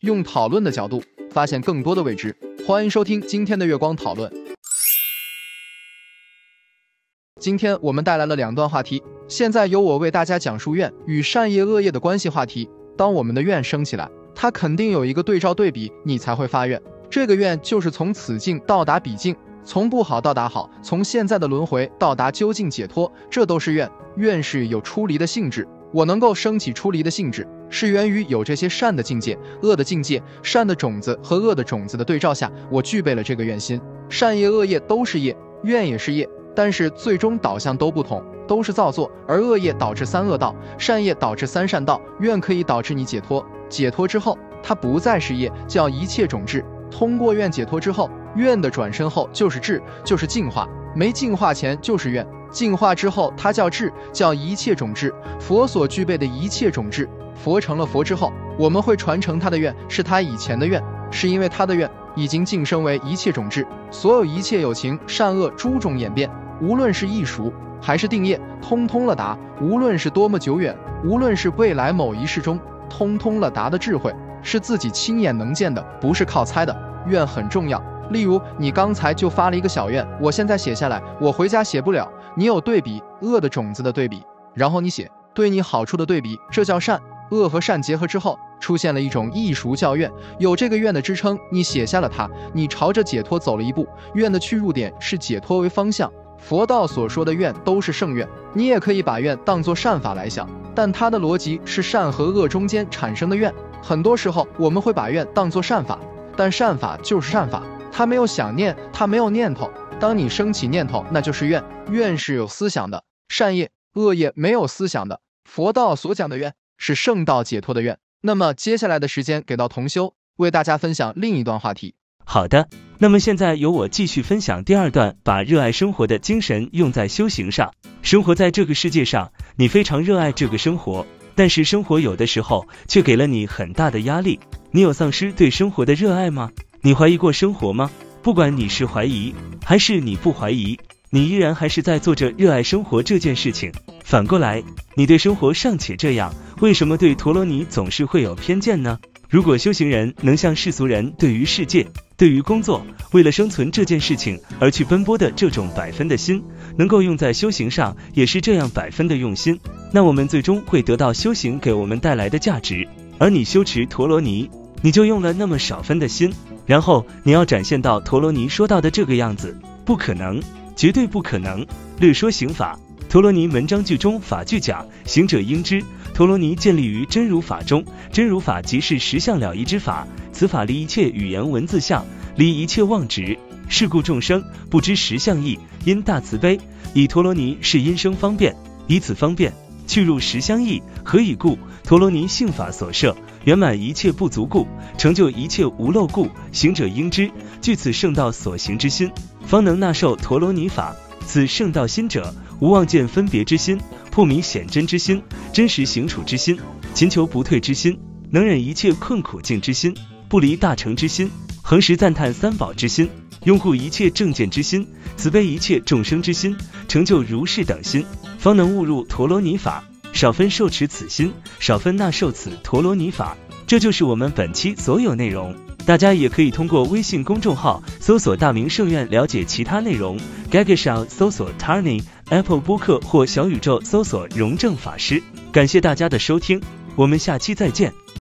用讨论的角度发现更多的未知，欢迎收听今天的月光讨论。今天我们带来了两段话题，现在由我为大家讲述愿与善业恶业的关系话题。当我们的愿升起来，它肯定有一个对照对比，你才会发愿。这个愿就是从此境到达彼境，从不好到达好，从现在的轮回到达究竟解脱，这都是愿。愿是有出离的性质，我能够升起出离的性质。是源于有这些善的境界、恶的境界，善的种子和恶的种子的对照下，我具备了这个愿心。善业、恶业都是业，愿也是业，但是最终导向都不同，都是造作。而恶业导致三恶道，善业导致三善道。愿可以导致你解脱，解脱之后，它不再是业，叫一切种智。通过愿解脱之后，愿的转身后就是智，就是净化。没净化前就是愿，净化之后它叫智，叫一切种智。佛所具备的一切种智。佛成了佛之后，我们会传承他的愿，是他以前的愿，是因为他的愿已经晋升为一切种智，所有一切有情善恶诸种演变，无论是易熟还是定业，通通了达；无论是多么久远，无论是未来某一世中，通通了达的智慧，是自己亲眼能见的，不是靠猜的。愿很重要，例如你刚才就发了一个小愿，我现在写下来，我回家写不了。你有对比恶的种子的对比，然后你写对你好处的对比，这叫善。恶和善结合之后，出现了一种艺熟教愿，有这个愿的支撑，你写下了它，你朝着解脱走了一步。愿的去入点是解脱为方向。佛道所说的愿都是圣愿，你也可以把愿当作善法来想，但它的逻辑是善和恶中间产生的愿。很多时候我们会把愿当作善法，但善法就是善法，它没有想念，它没有念头。当你升起念头，那就是愿。愿是有思想的，善业、恶业没有思想的。佛道所讲的愿。是圣道解脱的愿。那么接下来的时间给到同修，为大家分享另一段话题。好的，那么现在由我继续分享第二段，把热爱生活的精神用在修行上。生活在这个世界上，你非常热爱这个生活，但是生活有的时候却给了你很大的压力。你有丧失对生活的热爱吗？你怀疑过生活吗？不管你是怀疑还是你不怀疑。你依然还是在做着热爱生活这件事情。反过来，你对生活尚且这样，为什么对陀罗尼总是会有偏见呢？如果修行人能像世俗人对于世界、对于工作、为了生存这件事情而去奔波的这种百分的心，能够用在修行上，也是这样百分的用心，那我们最终会得到修行给我们带来的价值。而你修持陀罗尼，你就用了那么少分的心，然后你要展现到陀罗尼说到的这个样子，不可能。绝对不可能。略说刑法，陀罗尼门章句中法句讲，行者应知，陀罗尼建立于真如法中，真如法即是实相了义之法，此法离一切语言文字相，离一切妄执。是故众生不知实相义，因大慈悲，以陀罗尼是因生方便，以此方便去入实相义。何以故？陀罗尼性法所设，圆满一切不足故，成就一切无漏故。行者应知，据此圣道所行之心。方能纳受陀罗尼法，此圣道心者，无望见分别之心，破迷显真之心，真实行处之心，勤求不退之心，能忍一切困苦境之心，不离大成之心，恒时赞叹三宝之心，拥护一切正见之心，慈悲一切众生之心，成就如是等心，方能悟入陀罗尼法，少分受持此心，少分纳受此陀罗尼法。这就是我们本期所有内容。大家也可以通过微信公众号搜索“大明圣院”了解其他内容。g a g 上搜索 Tarni，Apple 播客或小宇宙搜索“荣正法师”。感谢大家的收听，我们下期再见。